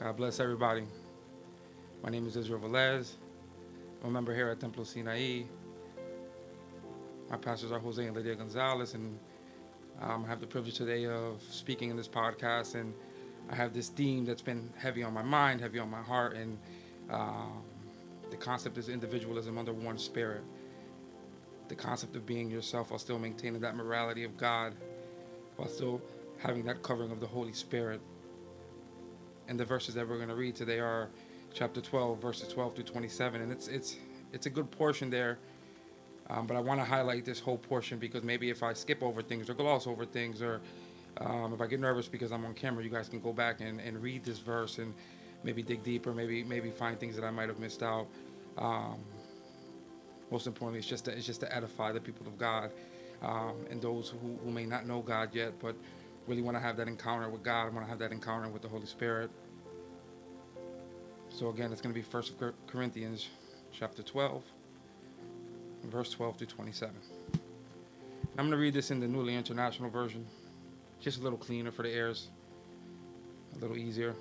God bless everybody. My name is Israel Velez. I'm a member here at Templo Sinai. My pastors are Jose and Lydia Gonzalez, and um, I have the privilege today of speaking in this podcast. And I have this theme that's been heavy on my mind, heavy on my heart, and um, the concept is individualism under one spirit. The concept of being yourself while still maintaining that morality of God, while still having that covering of the Holy Spirit. And the verses that we're going to read today are chapter 12, verses 12 through 27, and it's it's it's a good portion there. Um, but I want to highlight this whole portion because maybe if I skip over things or gloss over things, or um, if I get nervous because I'm on camera, you guys can go back and, and read this verse and maybe dig deeper, maybe maybe find things that I might have missed out. Um, most importantly, it's just to, it's just to edify the people of God um, and those who, who may not know God yet, but really want to have that encounter with God, I want to have that encounter with the Holy Spirit. So again, it's going to be First Corinthians chapter 12, verse 12 to 27. I'm going to read this in the New International Version, just a little cleaner for the ears, a little easier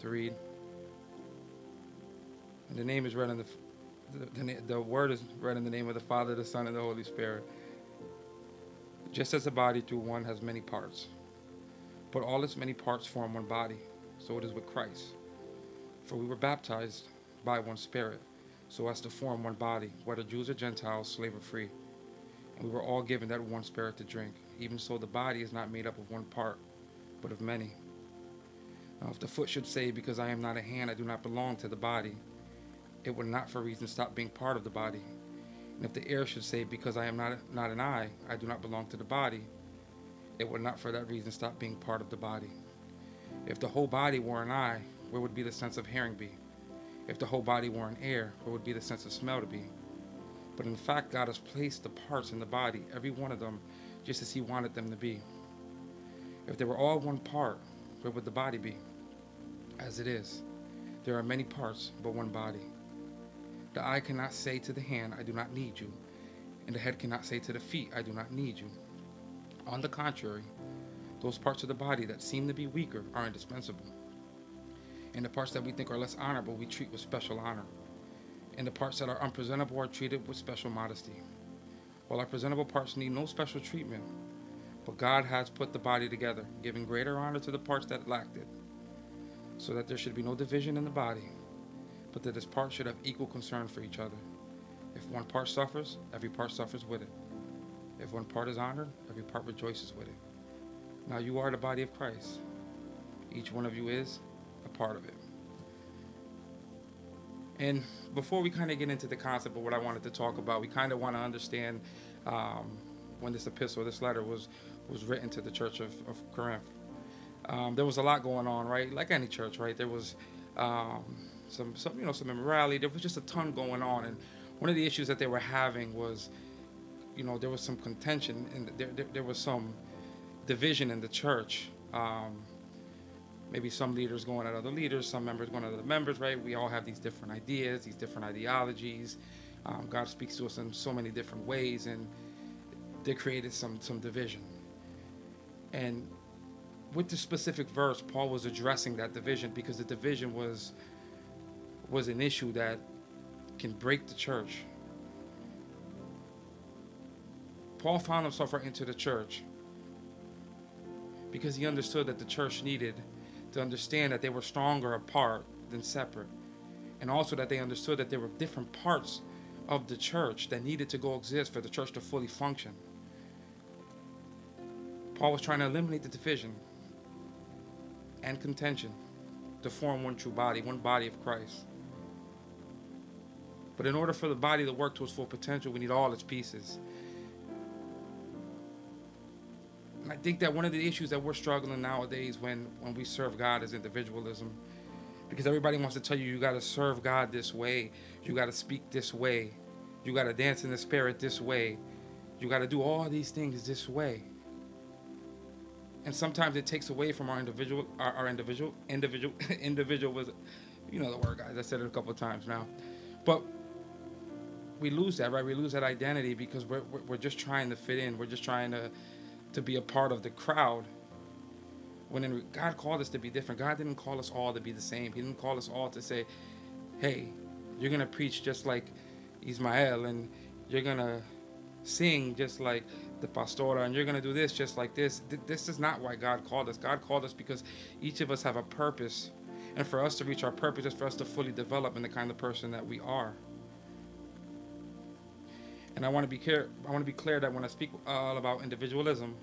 to read. And the name is read in the, the, the, the word is read in the name of the Father, the Son, and the Holy Spirit. Just as the body through one has many parts, but all its many parts form one body, so it is with Christ. For we were baptized by one Spirit, so as to form one body, whether Jews or Gentiles, slave or free. And we were all given that one Spirit to drink. Even so, the body is not made up of one part, but of many. Now, if the foot should say, Because I am not a hand, I do not belong to the body, it would not for reason stop being part of the body. And if the ear should say, Because I am not, not an eye, I do not belong to the body, it would not for that reason stop being part of the body. If the whole body were an eye, where would be the sense of hearing be? If the whole body were an ear, where would be the sense of smell to be? But in fact, God has placed the parts in the body, every one of them, just as He wanted them to be. If they were all one part, where would the body be? As it is, there are many parts, but one body. The eye cannot say to the hand, I do not need you, and the head cannot say to the feet, I do not need you. On the contrary, those parts of the body that seem to be weaker are indispensable. And the parts that we think are less honorable, we treat with special honor. And the parts that are unpresentable are treated with special modesty. While our presentable parts need no special treatment, but God has put the body together, giving greater honor to the parts that lacked it, so that there should be no division in the body, but that its parts should have equal concern for each other. If one part suffers, every part suffers with it. If one part is honored, every part rejoices with it. Now you are the body of Christ. Each one of you is a part of it. And before we kind of get into the concept of what I wanted to talk about, we kind of want to understand um, when this epistle, this letter was was written to the church of, of Corinth. Um, there was a lot going on, right? Like any church, right? There was um, some, some, you know, some immorality. There was just a ton going on, and one of the issues that they were having was, you know, there was some contention and there, there, there was some division in the church. Um, maybe some leaders going at other leaders, some members going at other members, right? We all have these different ideas, these different ideologies. Um, God speaks to us in so many different ways, and they created some some division. And with the specific verse, Paul was addressing that division because the division was was an issue that can break the church. Paul found himself right into the church because he understood that the church needed to understand that they were stronger apart than separate. And also that they understood that there were different parts of the church that needed to go exist for the church to fully function. Paul was trying to eliminate the division and contention to form one true body, one body of Christ. But in order for the body to work to its full potential, we need all its pieces. I think that one of the issues that we're struggling nowadays when, when we serve God is individualism. Because everybody wants to tell you, you got to serve God this way. You got to speak this way. You got to dance in the spirit this way. You got to do all these things this way. And sometimes it takes away from our individual, our, our individual, individual, individual was, you know the word, guys. I said it a couple of times now. But we lose that, right? We lose that identity because we're, we're just trying to fit in. We're just trying to to be a part of the crowd When in, God called us to be different. God didn't call us all to be the same. He didn't call us all to say, hey, you're going to preach just like Ismael and you're going to sing just like the pastora and you're going to do this just like this. This is not why God called us. God called us because each of us have a purpose. And for us to reach our purpose is for us to fully develop in the kind of person that we are. And I want to be clear. I want to be clear that when I speak all about individualism,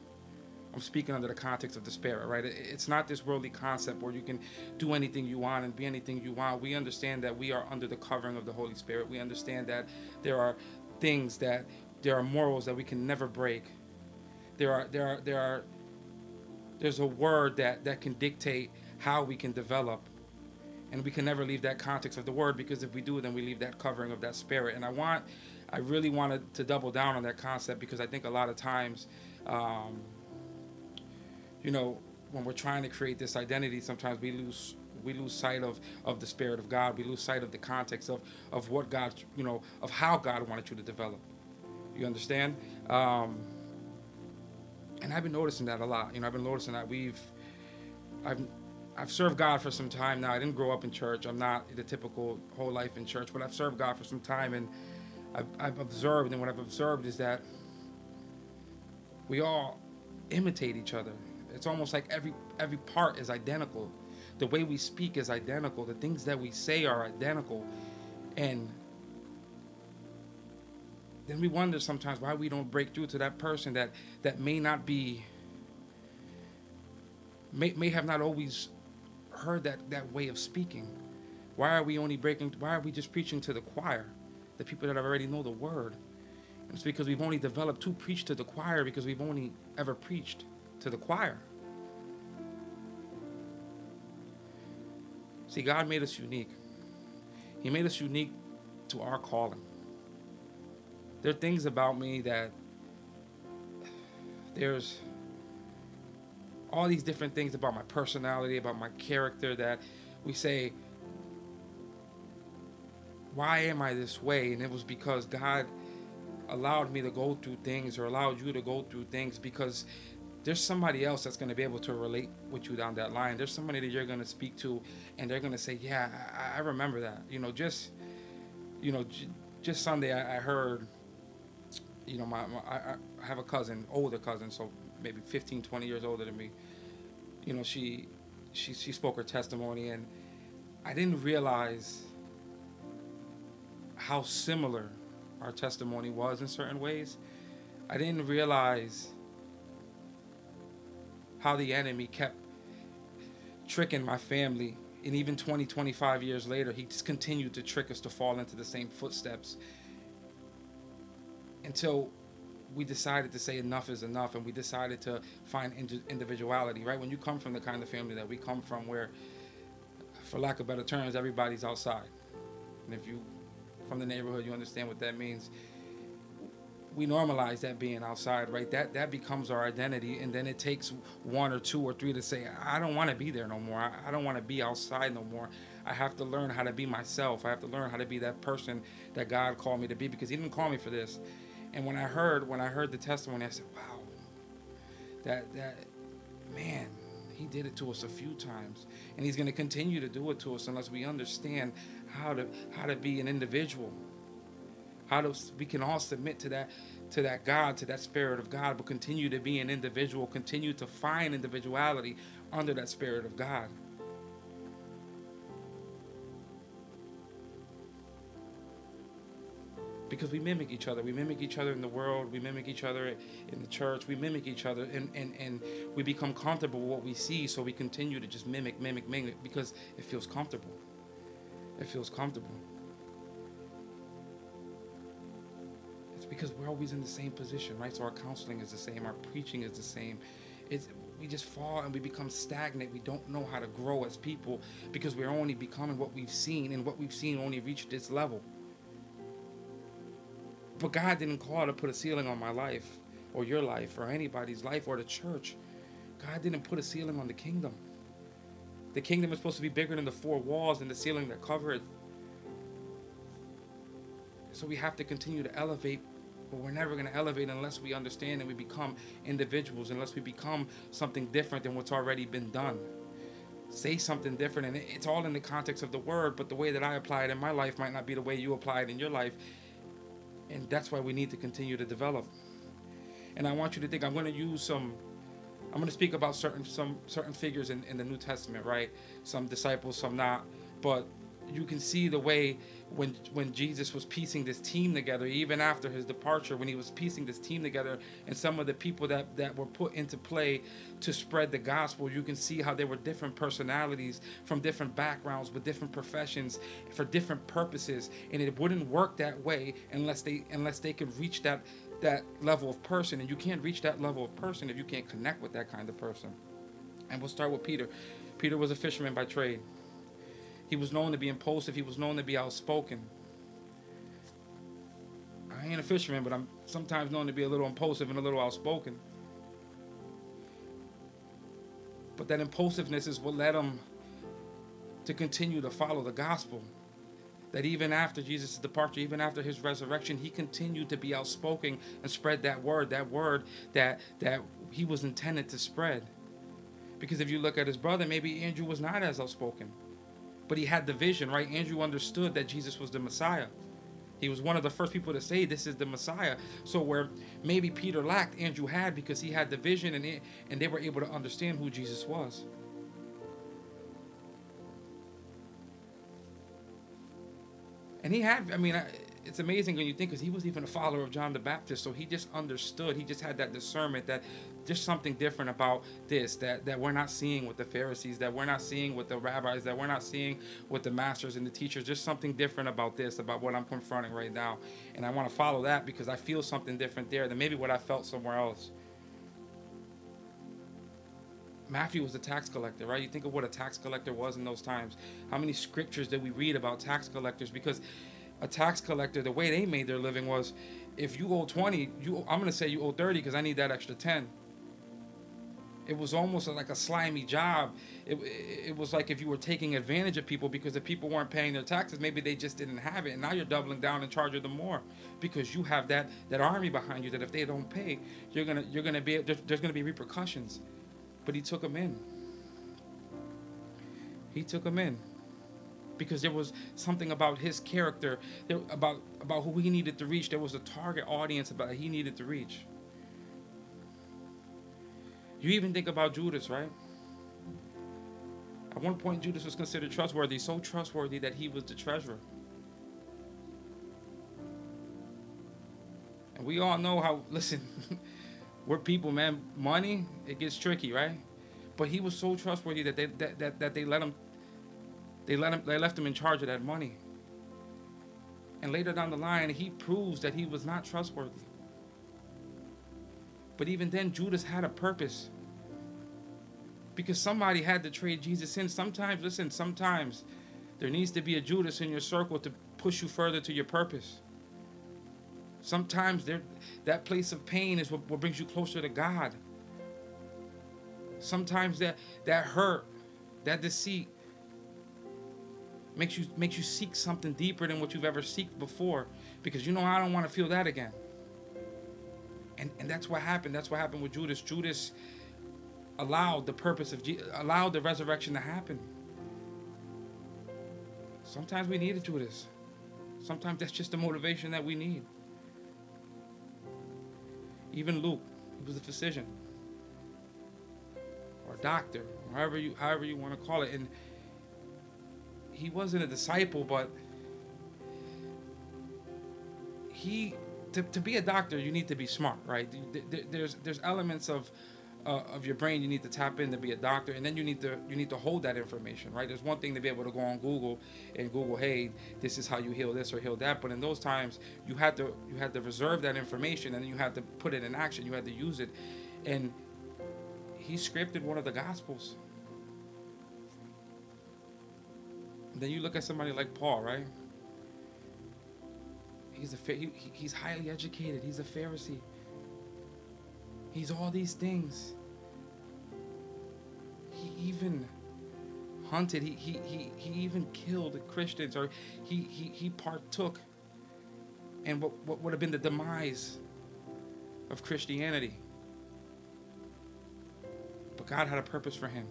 I'm speaking under the context of the spirit, right? It's not this worldly concept where you can do anything you want and be anything you want. We understand that we are under the covering of the Holy Spirit. We understand that there are things that there are morals that we can never break. There are there are there are there's a word that that can dictate how we can develop. And we can never leave that context of the word because if we do, then we leave that covering of that spirit. And I want I really wanted to double down on that concept because I think a lot of times, um, you know, when we're trying to create this identity, sometimes we lose we lose sight of of the spirit of God. We lose sight of the context of of what God, you know, of how God wanted you to develop. You understand? Um, and I've been noticing that a lot. You know, I've been noticing that we've, I've, I've served God for some time now. I didn't grow up in church. I'm not the typical whole life in church, but I've served God for some time, and I've, I've observed, and what I've observed is that we all imitate each other. It's almost like every every part is identical. The way we speak is identical. The things that we say are identical, and then we wonder sometimes why we don't break through to that person that that may not be may, may have not always heard that that way of speaking why are we only breaking why are we just preaching to the choir the people that already know the word. It's because we've only developed to preach to the choir because we've only ever preached to the choir. See, God made us unique. He made us unique to our calling. There are things about me that there's all these different things about my personality, about my character that we say, why am I this way? And it was because God allowed me to go through things or allowed you to go through things because there's somebody else that's going to be able to relate with you down that line. There's somebody that you're going to speak to and they're going to say, Yeah, I, I, remember that. You know, just, you know, j- just Sunday I, I, heard, you know, my, my I, I have a cousin, older cousin, so maybe 15, 20 years older than me. You know, she, she, she spoke her testimony and I didn't realize how similar our testimony was in certain ways. I didn't realize how the enemy kept tricking my family. And even 20, 25 years later, he just continued to trick us to fall into the same footsteps until we decided to say enough is enough and we decided to find individuality, right? When you come from the kind of family that we come from, where, for lack of better terms, everybody's outside. And if you from the neighborhood, you understand what that means. We normalize that being outside, right? That that becomes our identity, and then it takes one or two or three to say, "I don't want to be there no more. I, I don't want to be outside no more. I have to learn how to be myself. I have to learn how to be that person that God called me to be, because He didn't call me for this." And when I heard when I heard the testimony, I said, "Wow, that that man, he did it to us a few times, and he's going to continue to do it to us unless we understand how to how to be an individual. How to we can all submit to that to that God, to that spirit of God, but continue to be an individual, continue to find individuality under that spirit of God. Because we mimic each other. We mimic each other in the world. We mimic each other in the church. We mimic each other, and, and, and we become comfortable with what we see, so we continue to just mimic, mimic, mimic because it feels comfortable. It feels comfortable. It's because we're always in the same position, right? So our counseling is the same, our preaching is the same. It's, we just fall and we become stagnant. We don't know how to grow as people because we're only becoming what we've seen, and what we've seen only reached this level. But God didn't call to put a ceiling on my life or your life or anybody's life or the church. God didn't put a ceiling on the kingdom. The kingdom is supposed to be bigger than the four walls and the ceiling that cover it. So we have to continue to elevate But we're never going to elevate unless we understand and we become individuals, unless we become something different than what's already been done. Say something different, and it's all in the context of the word, but the way that I apply it in my life might not be the way you apply it in your life. And that's why we need to continue to develop. And I want you to think I'm going to use some I'm going to speak about certain some certain figures in, in the New Testament, right? Some disciples, some not. But you can see the way when when Jesus was piecing this team together, even after his departure, when he was piecing this team together, and some of the people that that were put into play to spread the gospel, you can see how there were different personalities from different backgrounds with different professions for different purposes, and it wouldn't work that way unless they unless they could reach that that level of person, and you can't reach that level of person if you can't connect with that kind of person. And we'll start with Peter. Peter was a fisherman by trade. He was known to be impulsive. He was known to be outspoken. I ain't a fisherman, but I'm sometimes known to be a little impulsive and a little outspoken. But that impulsiveness is what led him to continue to follow the gospel. That even after Jesus' departure, even after his resurrection, he continued to be outspoken and spread that word, that word that that he was intended to spread. Because if you look at his brother, maybe Andrew was not as outspoken but he had the vision, right? Andrew understood that Jesus was the Messiah. He was one of the first people to say this is the Messiah. So where maybe Peter lacked, Andrew had because he had the vision and it, and they were able to understand who Jesus was. And he had, I mean, it's amazing when you think because he was even a follower of John the Baptist, so he just understood. He just had that discernment that there's something different about this that, that we're not seeing with the Pharisees, that we're not seeing with the rabbis, that we're not seeing with the masters and the teachers. There's something different about this, about what I'm confronting right now. And I want to follow that because I feel something different there than maybe what I felt somewhere else. Matthew was a tax collector, right? You think of what a tax collector was in those times. How many scriptures did we read about tax collectors? Because a tax collector, the way they made their living was if you owe 20, you I'm going to say you owe 30 because I need that extra 10. It was almost like a slimy job. It, it was like if you were taking advantage of people because if people weren't paying their taxes, maybe they just didn't have it. And now you're doubling down and charging them more because you have that, that army behind you that if they don't pay, you're to you're gonna be, there's, there's going to be repercussions. But he took them in. He took them in because there was something about his character, there, about about who he needed to reach. There was a target audience about he needed to reach. You even think about Judas, right? At one point, Judas was considered trustworthy, so trustworthy that he was the treasurer. And we all know how, listen, we're people, man. Money, it gets tricky, right? But he was so trustworthy that they that, that, that they let him they let him they left him in charge of that money. And later down the line, he proves that he was not trustworthy. But even then, Judas had a purpose. Because somebody had to trade Jesus in. Sometimes, listen, sometimes there needs to be a Judas in your circle to push you further to your purpose. Sometimes there, that place of pain is what, what brings you closer to God. Sometimes that, that hurt, that deceit, makes you makes you seek something deeper than what you've ever seeked before because you know I don't want to feel that again. And and that's what happened. That's what happened with Judas. Judas allowed the purpose of allowed the resurrection to happen. Sometimes we need a Judas. Sometimes that's just the motivation that we need. Even Luke, he was a physician or a doctor, however you however you want to call it, and he wasn't a disciple, but he to, to be a doctor you need to be smart, right? There's there's elements of uh, of your brain you need to tap in to be a doctor, and then you need to you need to hold that information, right? There's one thing to be able to go on Google and Google, hey, this is how you heal this or heal that, but in those times you had to you had to reserve that information and you had to put it in action. You had to use it, and he scripted one of the gospels Then you look at somebody like Paul, right? He's a he, he's highly educated. He's a Pharisee. He's all these things. He even hunted. He he he, he even killed Christians, or he he he partook and what, what would have been the demise of Christianity. But God had a purpose for him.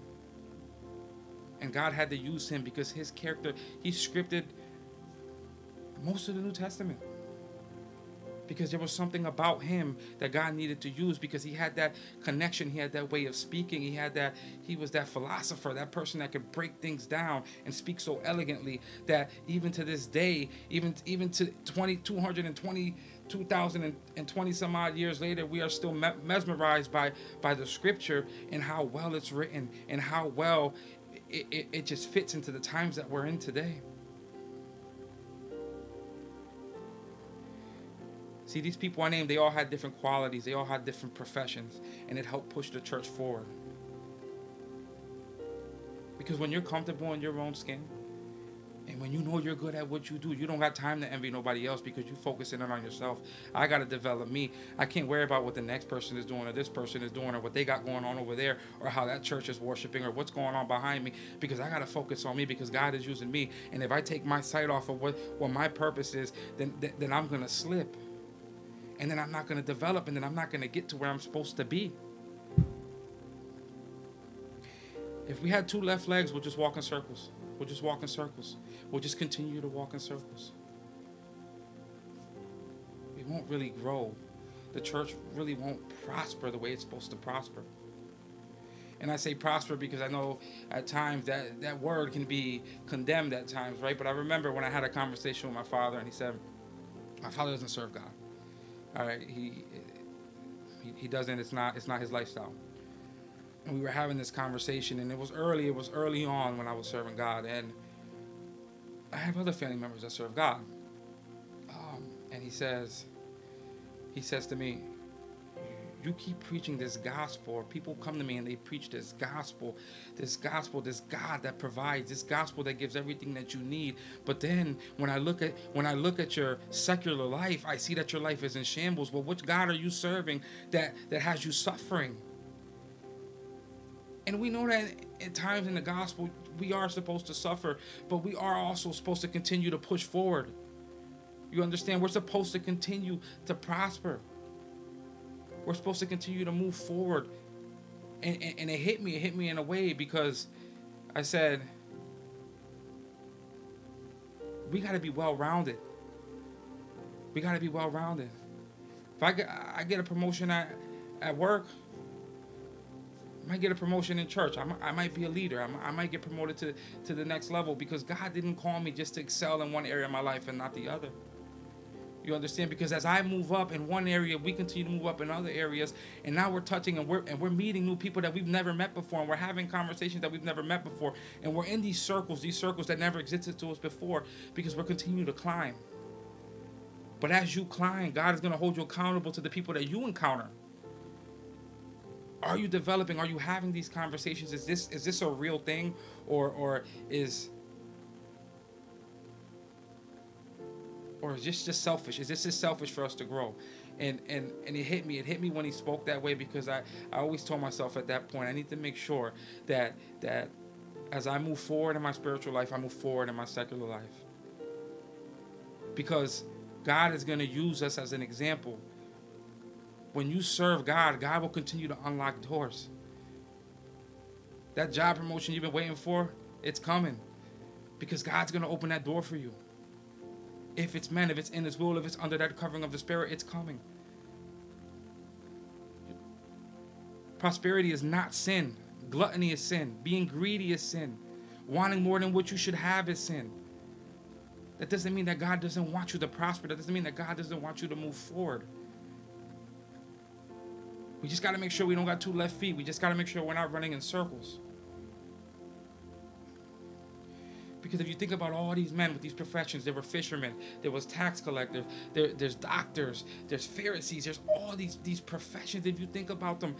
And God had to use him because his character, he scripted most of the New Testament. Because there was something about him that God needed to use because he had that connection, he had that way of speaking, he had that he was that philosopher, that person that could break things down and speak so elegantly that even to this day, even even to 20 220 2020 some odd years later, we are still mesmerized by by the scripture and how well it's written and how well it, it, it just fits into the times that we're in today. See, these people I named, they all had different qualities, they all had different professions, and it helped push the church forward. Because when you're comfortable in your own skin, and when you know you're good at what you do, you don't got time to envy nobody else because you focus in on yourself. I got to develop me. I can't worry about what the next person is doing or this person is doing or what they got going on over there or how that church is worshiping or what's going on behind me because I got to focus on me because God is using me. And if I take my sight off of what, what my purpose is, then, then I'm going to slip and then I'm not going to develop, and then I'm not going to get to where I'm supposed to be. If we had two left legs, we'll just walk in circles. We'll just walk in circles. We'll just continue to walk in circles. We won't really grow. The church really won't prosper the way it's supposed to prosper. And I say prosper because I know at times that that word can be condemned at times, right? But I remember when I had a conversation with my father, and he said, "My father doesn't serve God." All right, he, he he doesn't. It's not. It's not his lifestyle. We were having this conversation, and it was early. It was early on when I was serving God, and I have other family members that serve God. Um, and he says, he says to me, you keep preaching this gospel, people come to me and they preach this gospel, this gospel, this God that provides, this gospel that gives everything that you need. But then when I look at when I look at your secular life, I see that your life is in shambles. Well, which God are you serving that that has you suffering? And we know that at times in the gospel we are supposed to suffer, but we are also supposed to continue to push forward. You understand? We're supposed to continue to prosper. We're supposed to continue to move forward. And, and, and it hit me, it hit me in a way because I said, we got to be well rounded. We got to be well rounded. If I get, I get a promotion at, at work, might get a promotion in church. I might, I might be a leader. I might, I might get promoted to, to the next level because God didn't call me just to excel in one area of my life and not the other. You understand? Because as I move up in one area, we continue to move up in other areas, and now we're touching and we're and we're meeting new people that we've never met before, and we're having conversations that we've never met before, and we're in these circles, these circles that never existed to us before, because we're continuing to climb. But as you climb, God is going to hold you accountable to the people that you encounter. Are you developing? Are you having these conversations? Is this is this a real thing, or or is or is this just selfish? Is this just selfish for us to grow? And and and it hit me. It hit me when he spoke that way because I, I always told myself at that point I need to make sure that that as I move forward in my spiritual life, I move forward in my secular life. Because God is going to use us as an example. When you serve God, God will continue to unlock doors. That job promotion you've been waiting for, it's coming. Because God's going to open that door for you. If it's man, if it's in His will, if it's under that covering of the Spirit, it's coming. Prosperity is not sin. Gluttony is sin. Being greedy is sin. Wanting more than what you should have is sin. That doesn't mean that God doesn't want you to prosper. That doesn't mean that God doesn't want you to move forward. We just got to make sure we don't got two left feet. We just got to make sure we're not running in circles. Because if you think about all these men with these professions, there were fishermen, there was tax collectors, there, there's doctors, there's Pharisees, there's all these these professions. If you think about them,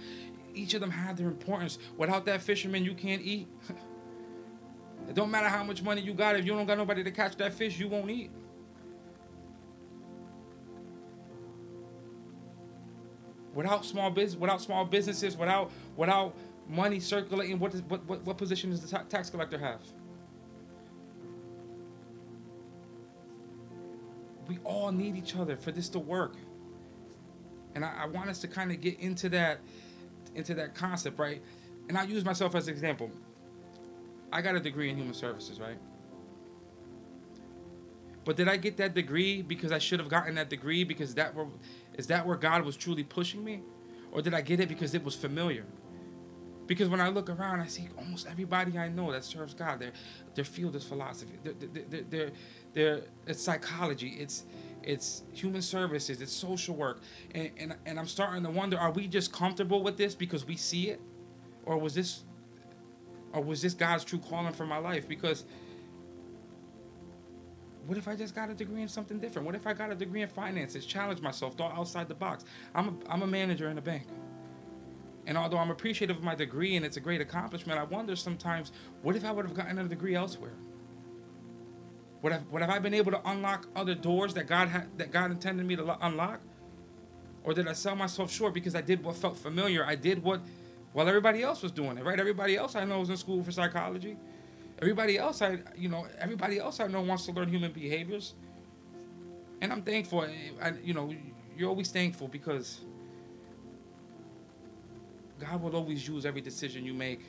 each of them had their importance. Without that fisherman, you can't eat. it don't matter how much money you got, if you don't got nobody to catch that fish, you won't eat. Without small business, without small businesses, without without money circulating, what, does, what, what, what position does the tax collector have? we all need each other for this to work. And I, I want us to kind of get into that into that concept, right? And I'll use myself as an example. I got a degree in human services, right? But did I get that degree because I should have gotten that degree because that were is that where God was truly pushing me? Or did I get it because it was familiar? Because when I look around, I see almost everybody I know that serves God. Their their field is philosophy. Their their their, their it's psychology. It's it's human services. It's social work. And, and and I'm starting to wonder: Are we just comfortable with this because we see it, or was this, or was this God's true calling for my life? Because what if I just got a degree in something different? What if I got a degree in finances, challenge myself, thought outside the box? I'm a, I'm a manager in a bank. And although I'm appreciative of my degree and it's a great accomplishment, I wonder sometimes, what if I would have gotten a degree elsewhere? Would have, would have I been able to unlock other doors that God had, that God intended me to lo- unlock? Or did I sell myself short because I did what felt familiar? I did what, while everybody else was doing it, right? Everybody else I know was in school for psychology. Everybody else I, you know, everybody else I know wants to learn human behaviors. And I'm thankful. I, you know, you're always thankful because God will always use every decision you make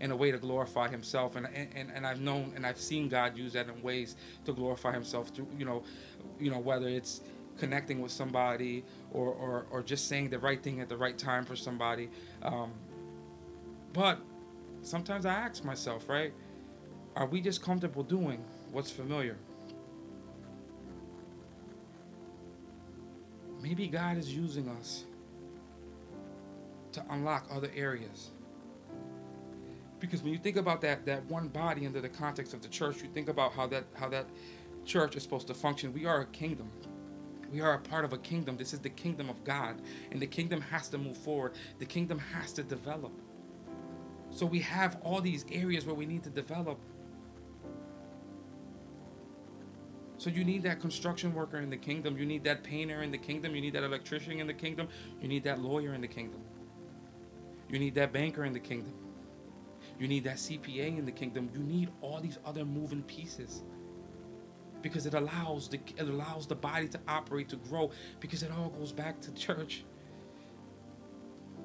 in a way to glorify himself and, and and I've known and I've seen God use that in ways to glorify himself through you know you know whether it's connecting with somebody or or, or just saying the right thing at the right time for somebody um, but sometimes I ask myself right are we just comfortable doing what's familiar maybe God is using us to unlock other areas. Because when you think about that that one body under the context of the church, you think about how that how that church is supposed to function. We are a kingdom. We are a part of a kingdom. This is the kingdom of God, and the kingdom has to move forward. The kingdom has to develop. So we have all these areas where we need to develop. So you need that construction worker in the kingdom. You need that painter in the kingdom. You need that electrician in the kingdom. You need that lawyer in the kingdom. You need that banker in the kingdom. You need that CPA in the kingdom. You need all these other moving pieces because it allows the it allows the body to operate to grow because it all goes back to church.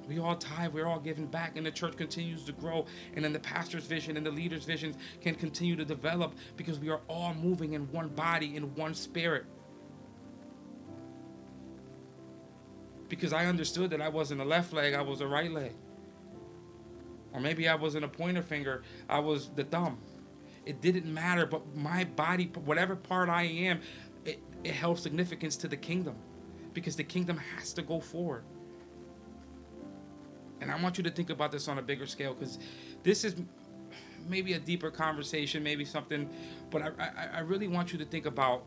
We all tithe, we're all giving back, and the church continues to grow. And then the pastor's vision and the leader's visions can continue to develop because we are all moving in one body, in one spirit. Because I understood that I wasn't a left leg, I was a right leg. Or maybe I wasn't a pointer finger, I was the thumb. It didn't matter, but my body, whatever part I am, it, it held significance to the kingdom because the kingdom has to go forward. And I want you to think about this on a bigger scale because this is maybe a deeper conversation, maybe something, but I, I, I really want you to think about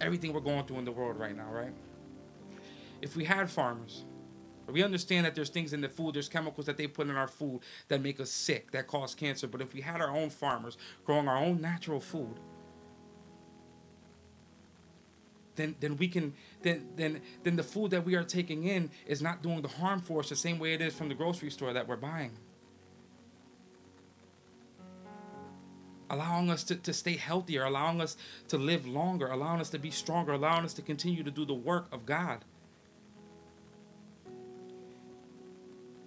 everything we're going through in the world right now, right? If we had farmers, we understand that there's things in the food, there's chemicals that they put in our food that make us sick, that cause cancer. But if we had our own farmers growing our own natural food, then then we can then then then the food that we are taking in is not doing the harm for us the same way it is from the grocery store that we're buying. Allowing us to, to stay healthier, allowing us to live longer, allowing us to be stronger, allowing us to continue to do the work of God.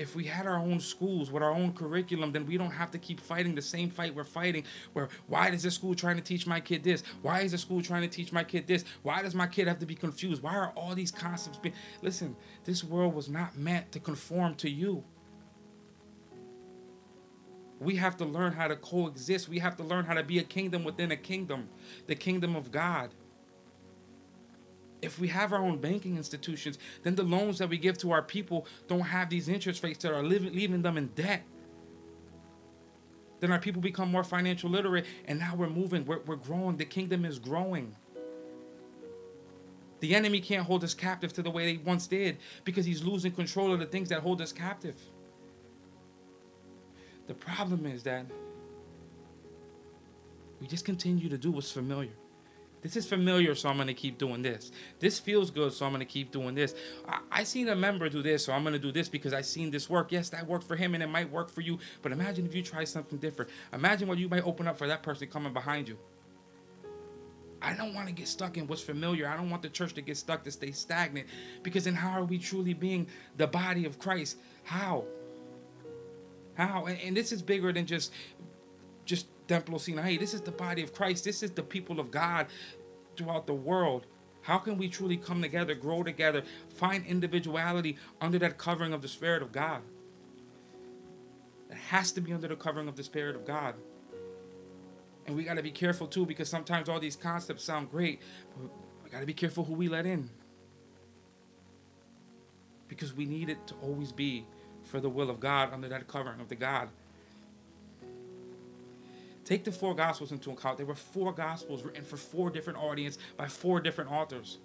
If we had our own schools with our own curriculum, then we don't have to keep fighting the same fight we're fighting. Where why is the school trying to teach my kid this? Why is the school trying to teach my kid this? Why does my kid have to be confused? Why are all these concepts being? Listen, this world was not meant to conform to you. We have to learn how to coexist. We have to learn how to be a kingdom within a kingdom, the kingdom of God. If we have our own banking institutions, then the loans that we give to our people don't have these interest rates that are living, leaving them in debt. Then our people become more financial literate, and now we're moving, we're, we're growing. The kingdom is growing. The enemy can't hold us captive to the way they once did because he's losing control of the things that hold us captive. The problem is that we just continue to do what's familiar. This is familiar, so I'm gonna keep doing this. This feels good, so I'm gonna keep doing this. I, I seen a member do this, so I'm gonna do this because I seen this work. Yes, that worked for him, and it might work for you. But imagine if you try something different. Imagine what you might open up for that person coming behind you. I don't want to get stuck in what's familiar. I don't want the church to get stuck to stay stagnant. Because then how are we truly being the body of Christ? How? How? And, and this is bigger than just just Templo Sinai. This is the body of Christ. This is the people of God throughout the world. How can we truly come together, grow together, find individuality under that covering of the Spirit of God? It has to be under the covering of the Spirit of God. And we got to be careful too because sometimes all these concepts sound great, but we got to be careful who we let in. Because we need it to always be for the will of God under that covering of the God. Take the four gospels into account. There were four gospels written for four different audience by four different authors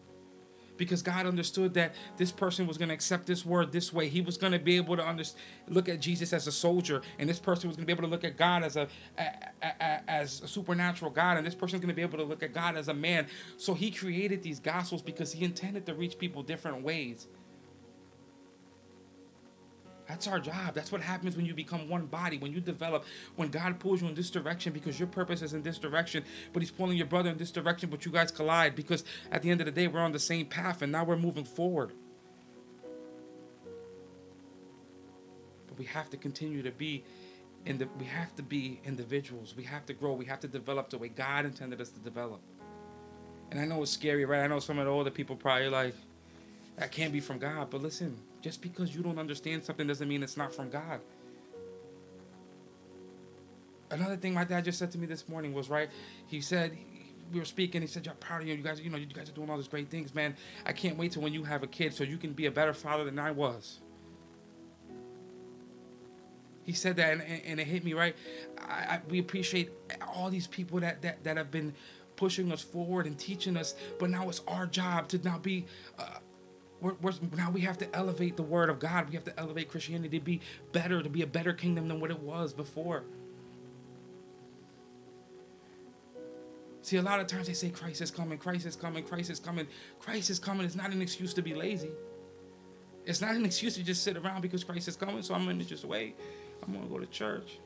because God understood that this person was going to accept this word this way. He was going to be able to under, look at Jesus as a soldier, and this person was going to be able to look at God as a, a, a as a supernatural God, and this person is going to be able to look at God as a man. So He created these gospels because He intended to reach people different ways. That's our job. That's what happens when you become one body, when you develop, when God pulls you in this direction because your purpose is in this direction, but He's pulling your brother in this direction, but you guys collide because at the end of the day, we're on the same path and now we're moving forward. But we have to continue to be in the, we have to be individuals. We have to grow. We have to develop the way God intended us to develop. And I know it's scary, right? I know some of the older people probably like, that can't be from God. But listen, just because you don't understand something doesn't mean it's not from God. Another thing my dad just said to me this morning was right. He said we were speaking. He said, "You're proud of you. You guys, you know, you guys are doing all these great things, man. I can't wait till when you have a kid, so you can be a better father than I was." He said that, and, and it hit me right. I, I, we appreciate all these people that, that that have been pushing us forward and teaching us, but now it's our job to now be uh, we're, we're, now we have to elevate the word of God. We have to elevate Christianity to be better, to be a better kingdom than what it was before. See, a lot of times they say Christ is coming, Christ is coming, Christ is coming. Christ is coming. It's not an excuse to be lazy. It's not an excuse to just sit around because Christ is coming, so I'm going to just wait. I'm going to go to church.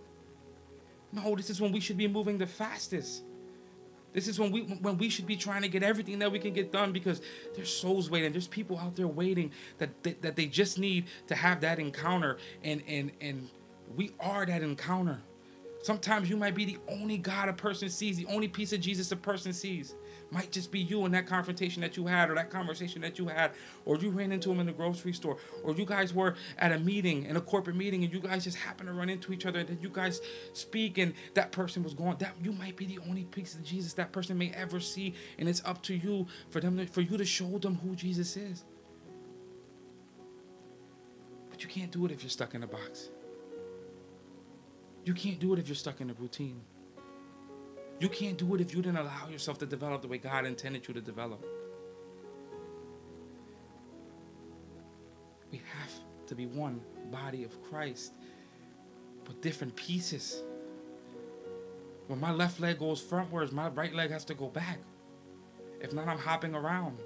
No, this is when we should be moving the fastest. This is when we when we should be trying to get everything that we can get done because there's souls waiting. There's people out there waiting that that, that they just need to have that encounter and and and we are that encounter. Sometimes you might be the only God a person sees, the only piece of Jesus a person sees might just be you in that confrontation that you had or that conversation that you had or you ran into him in the grocery store or you guys were at a meeting in a corporate meeting and you guys just happened to run into each other and then you guys speak and that person was going that you might be the only piece of jesus that person may ever see and it's up to you for them to, for you to show them who jesus is. But you can't do it if you're stuck in a box. You can't do it if you're stuck in a routine you can't do it if you didn't allow yourself to develop the way God intended you to develop. We have to be one body of Christ, but different pieces. When my left leg goes frontwards, my right leg has to go back. If not, I'm hopping around.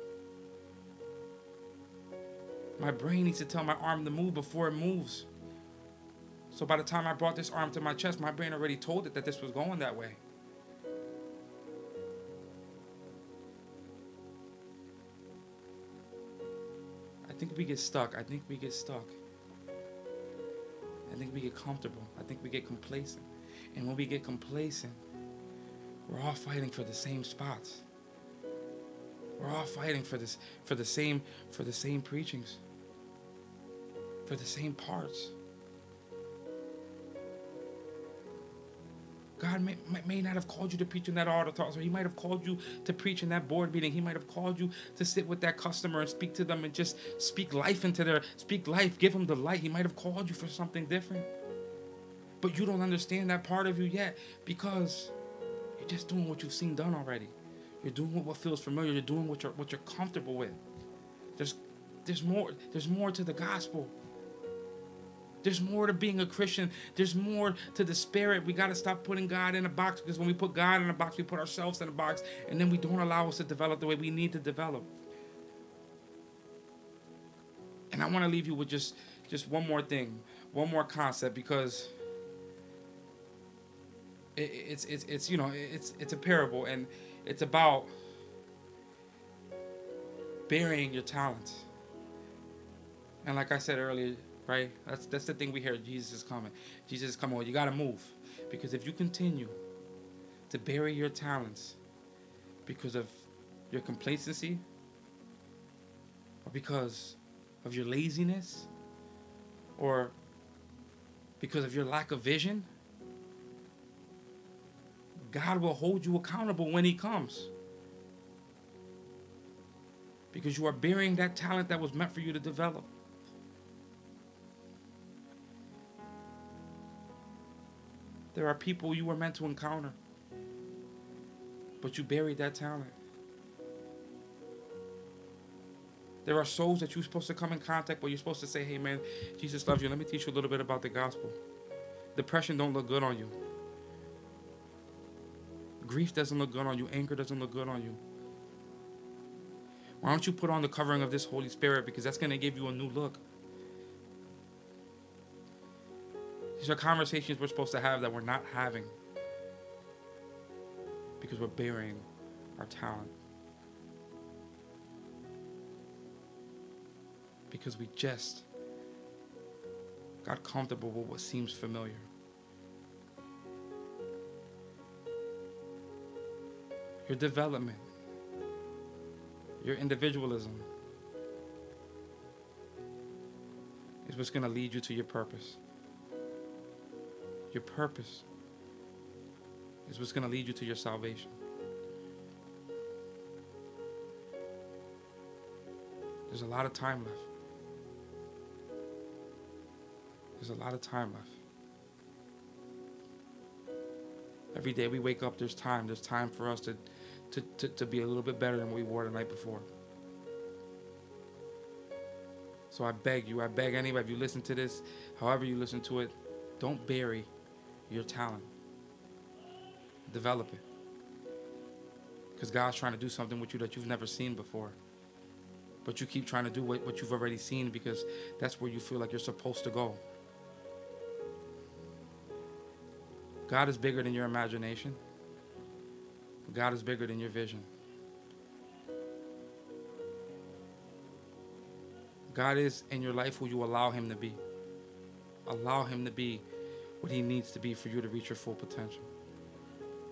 My brain needs to tell my arm to move before it moves. So by the time I brought this arm to my chest, my brain already told it that this was going that way. I think we get stuck. I think we get stuck. I think we get comfortable. I think we get complacent. And when we get complacent, we're all fighting for the same spots. We're all fighting for this for the same for the same preachings. For the same parts. God may, may not have called you to preach in that or He might have called you to preach in that board meeting. He might have called you to sit with that customer and speak to them and just speak life into their speak life, give them the light. He might have called you for something different, but you don't understand that part of you yet because you're just doing what you've seen done already. You're doing what feels familiar. You're doing what you're what you're comfortable with. There's there's more there's more to the gospel. There's more to being a Christian. There's more to the spirit. We got to stop putting God in a box because when we put God in a box, we put ourselves in a box and then we don't allow us to develop the way we need to develop. And I want to leave you with just just one more thing, one more concept because it, it's it's it's you know, it's it's a parable and it's about burying your talents. And like I said earlier, right? That's that's the thing we hear. Jesus is coming. Jesus is coming. Well, you got to move, because if you continue to bury your talents because of your complacency or because of your laziness or because of your lack of vision, God will hold you accountable when He comes. Because you are burying that talent that was meant for you to develop. There are people you were meant to encounter, but you buried that talent. There are souls that you're supposed to come in contact with. You're supposed to say, hey man, Jesus loves you. Let me teach you a little bit about the gospel. Depression don't look good on you. Grief doesn't look good on you. Anger doesn't look good on you. Why don't you put on the covering of this Holy Spirit? Because that's going to give you a new look. These are conversations we're supposed to have that we're not having because we're burying our talent. Because we just got comfortable with what seems familiar. Your development, your individualism is what's going to lead you to your purpose. Your purpose is what's going to lead you to your salvation. There's a lot of time left. There's a lot of time left. Every day we wake up, there's time. There's time for us to, to, to, to be a little bit better than we were the night before. So I beg you, I beg anybody, if you listen to this, however you listen to it, don't bury your talent. Develop it. Because God's trying to do something with you that you've never seen before. But you keep trying to do what, what you've already seen because that's where you feel like you're supposed to go. God is bigger than your imagination. God is bigger than your vision. God is in your life who you allow Him to be. Allow Him to be what He needs to be for you to reach your full potential.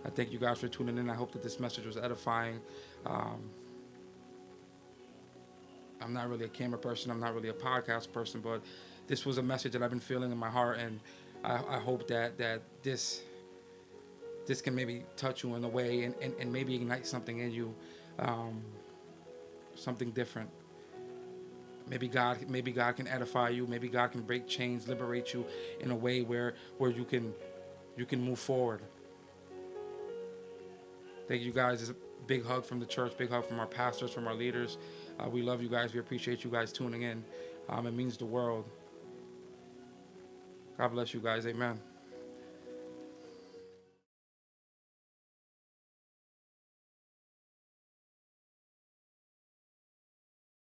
I thank you guys for tuning in. I hope that this message was edifying. Um, I'm not really a camera person. I'm not really a podcast person, but this was a message that I've been feeling in my heart, and I, I hope that that this this can maybe touch you in a way and, and, and maybe ignite something in you, um, something different. Maybe God, maybe God can edify you. Maybe God can break chains, liberate you in a way where where you can you can move forward. Thank you guys. It's a big hug from the church, big hug from our pastors, from our leaders. Uh, we love you guys. We appreciate you guys tuning in. Um, it means the world. God bless you guys. Amen.